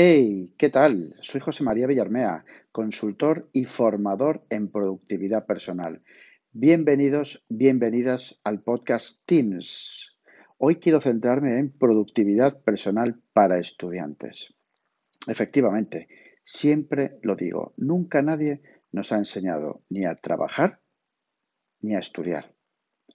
Hey, ¿qué tal? Soy José María Villarmea, consultor y formador en productividad personal. Bienvenidos, bienvenidas al podcast Teams. Hoy quiero centrarme en productividad personal para estudiantes. Efectivamente, siempre lo digo, nunca nadie nos ha enseñado ni a trabajar ni a estudiar.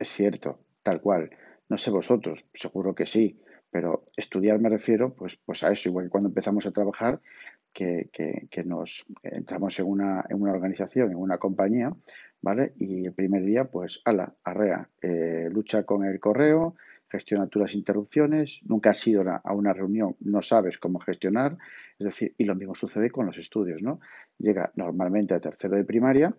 Es cierto, tal cual. No sé vosotros, seguro que sí, pero estudiar me refiero pues, pues a eso, igual que cuando empezamos a trabajar, que, nos entramos en una, en una organización, en una compañía, ¿vale? Y el primer día, pues, ala, arrea, eh, lucha con el correo, gestiona tú las interrupciones, nunca has ido a una reunión, no sabes cómo gestionar, es decir, y lo mismo sucede con los estudios, ¿no? Llega normalmente a tercero de primaria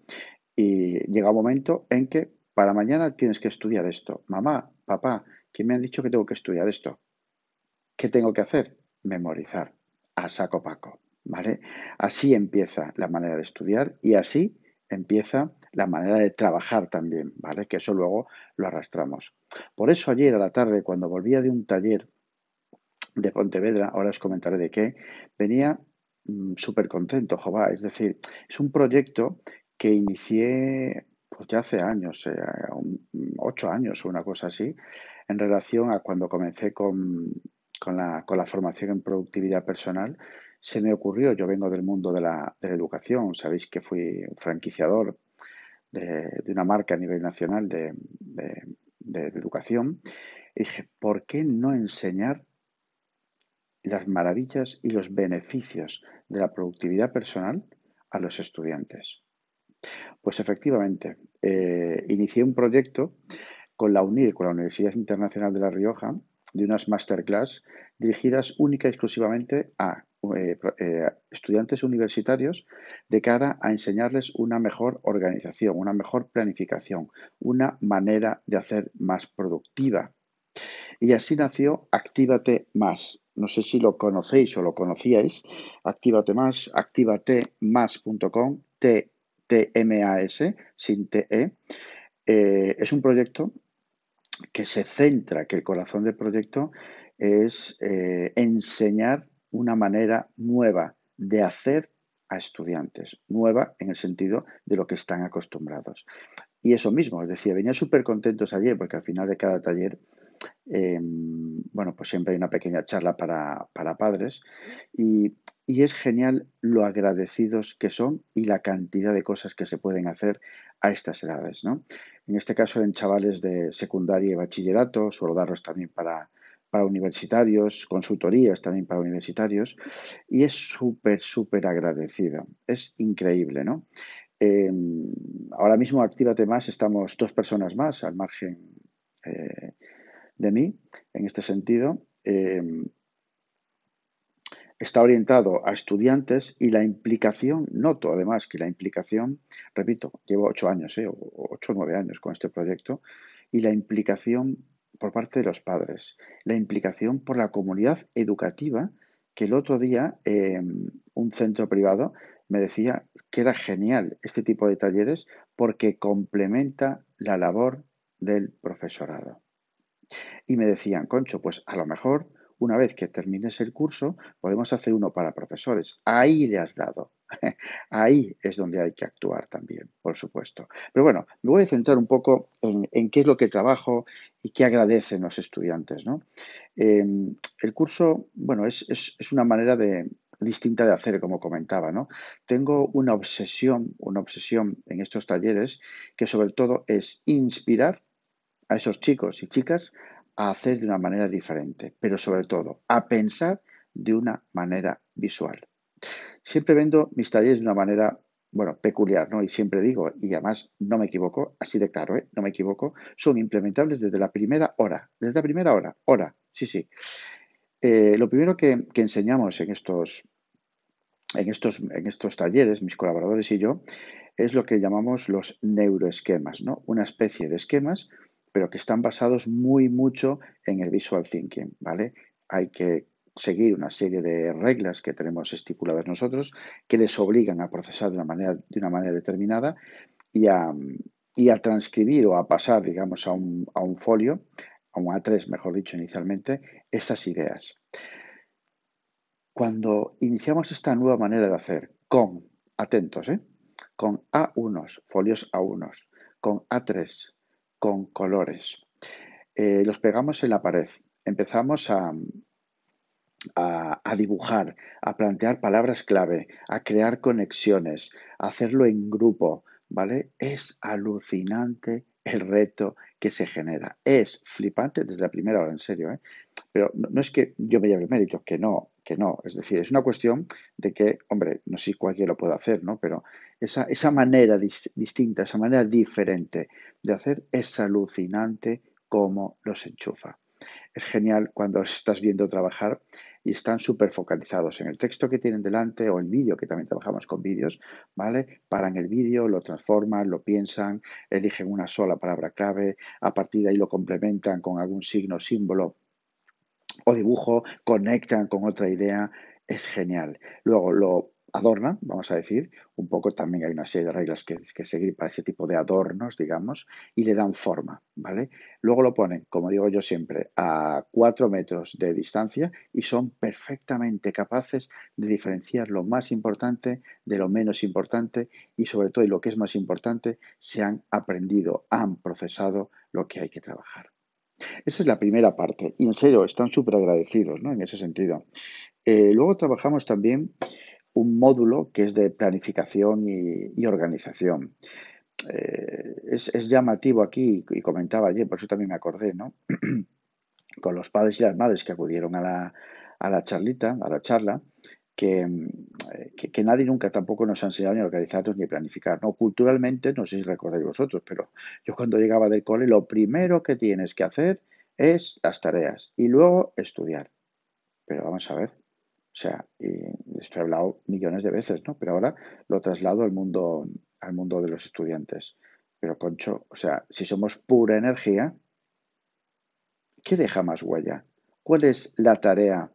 y llega un momento en que para mañana tienes que estudiar esto. Mamá, papá, ¿quién me han dicho que tengo que estudiar esto? ¿Qué tengo que hacer? Memorizar a saco paco, ¿vale? Así empieza la manera de estudiar y así empieza la manera de trabajar también, ¿vale? Que eso luego lo arrastramos. Por eso ayer a la tarde, cuando volvía de un taller de Pontevedra, ahora os comentaré de qué, venía mm, súper contento, Jová. Es decir, es un proyecto que inicié pues ya hace años, eh, ocho años o una cosa así, en relación a cuando comencé con, con, la, con la formación en productividad personal, se me ocurrió, yo vengo del mundo de la, de la educación, sabéis que fui franquiciador de, de, una marca a nivel nacional de, de, educación, y dije, ¿por qué no enseñar las maravillas y los beneficios de la productividad personal a los estudiantes? Pues efectivamente, eh, inicié un proyecto con la UNIR, con la Universidad Internacional de La Rioja, de unas masterclass dirigidas única y exclusivamente a eh, eh, estudiantes universitarios de cara a enseñarles una mejor organización, una mejor planificación, una manera de hacer más productiva. Y así nació Actívate Más. No sé si lo conocéis o lo conocíais. Actívate Más, activatemás.com, T-M-A-S, sin T-E. Eh, es un proyecto que se centra, que el corazón del proyecto es eh, enseñar una manera nueva de hacer a estudiantes, nueva en el sentido de lo que están acostumbrados. Y eso mismo, es decir, venía súper contentos ayer porque al final de cada taller, em, bueno, pues siempre hay una pequeña charla para, padres y, y, es genial lo agradecidos que son y la cantidad de cosas que se pueden hacer a estas edades, ¿no? En este caso en chavales de secundaria y bachillerato, suelo darlos también para, para universitarios, consultorías también para universitarios, y es súper, súper agradecido. Es increíble, ¿no? Em, ahora mismo, Actívate Más, estamos dos personas más al margen eh, de mí, en este sentido. Em, está orientado a estudiantes y la implicación, noto además que la implicación, repito, llevo ocho años, eh, ocho o nueve años con este proyecto, y la implicación por parte de los padres, la implicación por la comunidad educativa, que el otro día em, un centro privado me decía que era genial este tipo de talleres porque complementa la labor del profesorado. Y me decían, Concho, pues a lo mejor una vez que termines el curso, podemos hacer uno para profesores. Ahí le has dado. Ahí es donde hay que actuar también, por supuesto. Pero bueno, me voy a centrar un poco en, qué es lo que trabajo y qué agradecen los estudiantes. ¿no? Em, el curso, bueno, es, es, una manera distinta de hacer, como comentaba, ¿no? Tengo una obsesión, una obsesión en estos talleres que sobre todo es inspirar a esos chicos y chicas a hacer de una manera diferente, pero sobre todo a pensar de una manera visual. Siempre vendo mis talleres de una manera, bueno, peculiar, ¿no? Y siempre digo, y además no me equivoco, así de claro, ¿eh? No me equivoco, son implementables desde la primera hora, desde la primera hora, hora, sí, sí. Eh, lo primero que, que, enseñamos en estos, en, estos, en estos talleres, mis colaboradores y yo, es lo que llamamos los neuroesquemas, ¿no? Una especie de esquemas pero que están basados muy mucho en el visual thinking, ¿vale? Hay que seguir una serie de reglas que tenemos estipuladas nosotros que les obligan a procesar de una manera, de una manera determinada y a, y a transcribir o a pasar, digamos, a un, a un folio, a un A3, mejor dicho, inicialmente, esas ideas. Cuando iniciamos esta nueva manera de hacer con, atentos, ¿eh? con A1, folios A1, con A3, con colores, eh, los pegamos en la pared, empezamos a, a, dibujar, a plantear palabras clave, a crear conexiones, a hacerlo en grupo, ¿vale? Es alucinante el reto que se genera. Es flipante desde la primera hora, en serio, ¿eh? Pero no, es que yo me lleve el mérito, que no, que no. Es decir, es una cuestión de que, hombre, no sé si cualquiera lo puede hacer, ¿no? Pero esa, esa manera distinta, esa manera diferente de hacer es alucinante como los enchufa. Es genial cuando estás viendo trabajar y están súper focalizados en el texto que tienen delante o el vídeo, que también trabajamos con vídeos, ¿vale? Paran el vídeo, lo transforman, lo piensan, eligen una sola palabra clave, a partir de ahí lo complementan con algún signo, símbolo o dibujo, conectan con otra idea, es genial. Luego lo adornan, vamos a decir, un poco también hay una serie de reglas que, que seguir para ese tipo de adornos, digamos, y le dan forma, ¿vale? Luego lo ponen, como digo yo siempre, a cuatro metros de distancia y son perfectamente capaces de diferenciar lo más importante de lo menos importante y sobre todo, y lo que es más importante, se han aprendido, han procesado lo que hay que trabajar. Esa es la primera parte. Y en serio, están súper agradecidos ¿no? en ese sentido. Eh, luego trabajamos también un módulo que es de planificación y, organización. Eh, es, llamativo aquí, y comentaba ayer, por eso también me acordé, ¿no? con los padres y las madres que acudieron a la, a la charlita, a la charla, que, que, nadie nunca tampoco nos ha enseñado ni a organizarnos ni a planificar. No, culturalmente, no sé si recordáis vosotros, pero yo cuando llegaba del cole, lo primero que tienes que hacer es las tareas y luego estudiar. Pero vamos a ver, o sea, y esto he hablado millones de veces, ¿no? Pero ahora lo traslado al mundo, al mundo de los estudiantes. Pero, Concho, o sea, si somos pura energía, ¿qué deja más huella? ¿Cuál es la tarea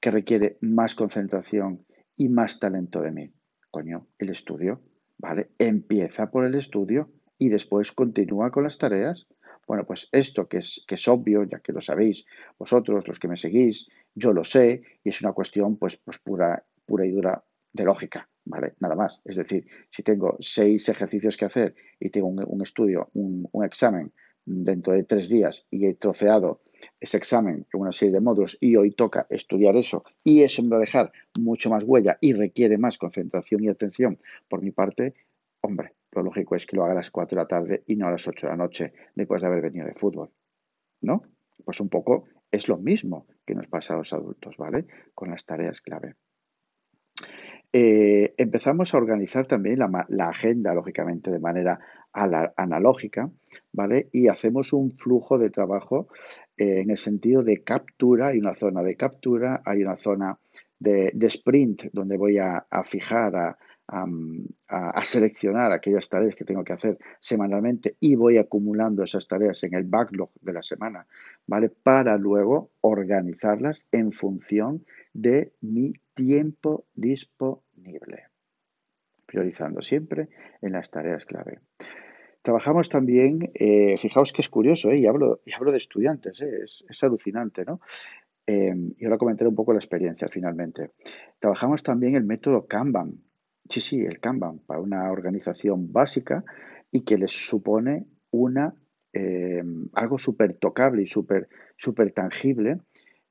que requiere más concentración y más talento de mí? Coño, el estudio, ¿vale? Empieza por el estudio y después continúa con las tareas. Bueno, pues esto que es, que es obvio, ya que lo sabéis vosotros, los que me seguís, yo lo sé, y es una cuestión pues, pues pura, pura y dura de lógica, ¿vale? Nada más. Es decir, si tengo seis ejercicios que hacer y tengo un, estudio, un, examen dentro de tres días y he troceado ese examen en una serie de módulos y hoy toca estudiar eso y eso me va a dejar mucho más huella y requiere más concentración y atención por mi parte, hombre, lo lógico es que lo haga a las 4 de la tarde y no a las 8 de la noche después de haber venido de fútbol. ¿No? Pues un poco es lo mismo que nos pasa a los adultos, ¿vale? Con las tareas clave. Eh, empezamos a organizar también la, agenda, lógicamente, de manera analógica, ¿vale? Y hacemos un flujo de trabajo eh, en el sentido de captura, hay una zona de captura, hay una zona de, sprint donde voy a fijar, a, a, seleccionar aquellas tareas que tengo que hacer semanalmente y voy acumulando esas tareas en el backlog de la semana, ¿vale? Para luego organizarlas en función de mi tiempo disponible, priorizando siempre en las tareas clave. Trabajamos también, eh, fijaos que es curioso, ¿eh? y, hablo, y hablo de estudiantes, ¿eh? es, es, alucinante, ¿no? y ahora comentaré un poco la experiencia finalmente. Trabajamos también el método Kanban, Sí, sí, el Kanban para una organización básica y que les supone una eh, algo súper tocable y súper super tangible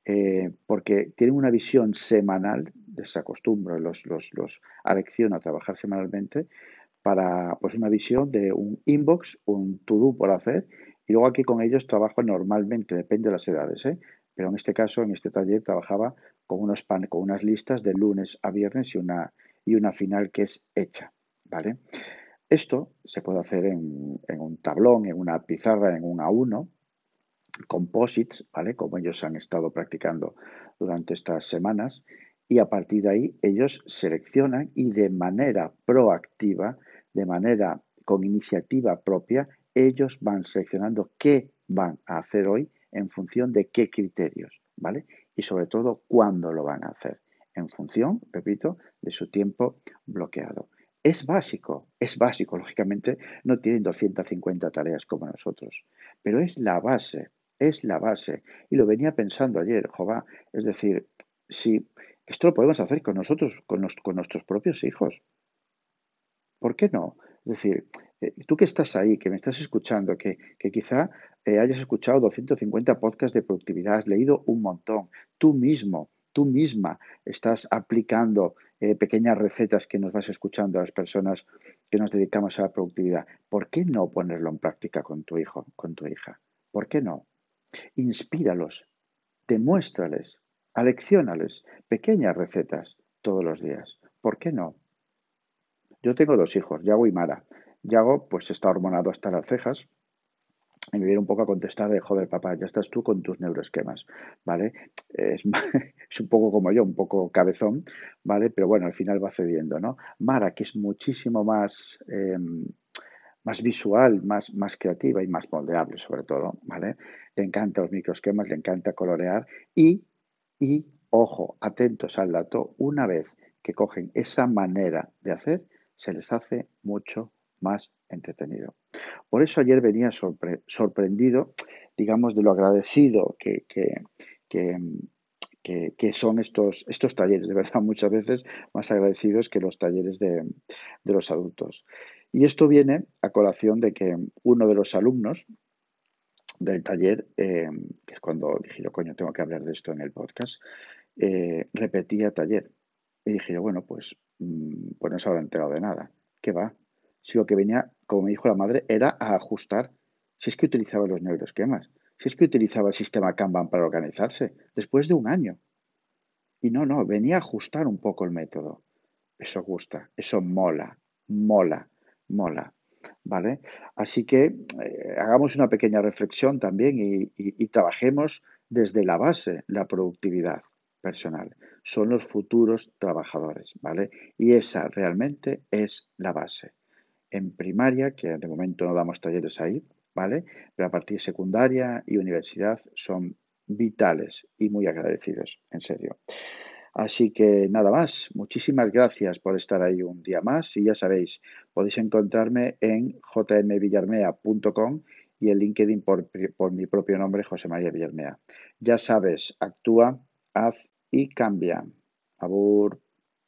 eh, porque tienen una visión semanal, les acostumbro, los, los, los alecciono a trabajar semanalmente para pues una visión de un inbox, un to-do por hacer y luego aquí con ellos trabajo normalmente, depende de las edades, ¿eh? pero en este caso, en este taller, trabajaba con, unos pan, con unas listas de lunes a viernes y una, y una final que es hecha, ¿vale? Esto se puede hacer en, un tablón, en una pizarra, en un A1, composites, ¿vale? Como ellos han estado practicando durante estas semanas, y a partir de ahí ellos seleccionan y de manera proactiva, de manera con iniciativa propia, ellos van seleccionando qué van a hacer hoy en función de qué criterios, ¿vale? Y sobre todo cuándo lo van a hacer en función, repito, de su tiempo bloqueado. Es básico, es básico, lógicamente no tienen 250 tareas como nosotros, pero es la base, es la base. Y lo venía pensando ayer, Jova, es decir, si Esto lo podemos hacer con nosotros, con, nuestros propios hijos. ¿Por qué no? Es decir, eh, tú que estás ahí, que me estás escuchando, que, quizá eh, hayas escuchado 250 podcasts de productividad, has leído un montón, tú mismo, tú misma estás aplicando eh, pequeñas recetas que nos vas escuchando a las personas que nos dedicamos a la productividad. ¿Por qué no ponerlo en práctica con tu hijo, con tu hija? ¿Por qué no? Inspíralos, demuéstrales, aleccionales pequeñas recetas todos los días. ¿Por qué no? Yo tengo dos hijos, Yago y Mara. Yago, pues está hormonado hasta las cejas, y me viene un poco a contestar de, joder, papá, ya estás tú con tus neuroesquemas, ¿vale? Es, un poco como yo, un poco cabezón, ¿vale? Pero bueno, al final va cediendo, ¿no? Mara, que es muchísimo más, em, más visual, más, más creativa y más moldeable, sobre todo, ¿vale? Le encantan los microesquemas, le encanta colorear y, y, ojo, atentos al dato, una vez que cogen esa manera de hacer, se les hace mucho más entretenido. Por eso ayer venía sorprendido, digamos, de lo agradecido que, que, son estos, estos talleres, de verdad, muchas veces más agradecidos que los talleres de, los adultos. Y esto viene a colación de que uno de los alumnos del taller, eh, que es cuando dije yo, coño, tengo que hablar de esto en el podcast, eh, repetía taller. Y dije yo, bueno, pues, mm, pues no se habrá enterado de nada. ¿Qué va? si lo que venía, como me dijo la madre, era a ajustar. Si es que utilizaba los neuroesquemas, si es que utilizaba el sistema Kanban para organizarse, después de un año. Y no, no, venía a ajustar un poco el método. Eso gusta, eso mola, mola, mola. ¿Vale? Así que eh, hagamos una pequeña reflexión también y, y trabajemos desde la base la productividad personal. Son los futuros trabajadores, ¿vale? Y esa realmente es la base en primaria, que de momento no damos talleres ahí, ¿vale? Pero a partir de secundaria y universidad son vitales y muy agradecidos, en serio. Así que nada más, muchísimas gracias por estar ahí un día más y ya sabéis, podéis encontrarme en jmvillarmea.com y en LinkedIn por, por mi propio nombre, José María Villarmea. Ya sabes, actúa, haz y cambia. Abur.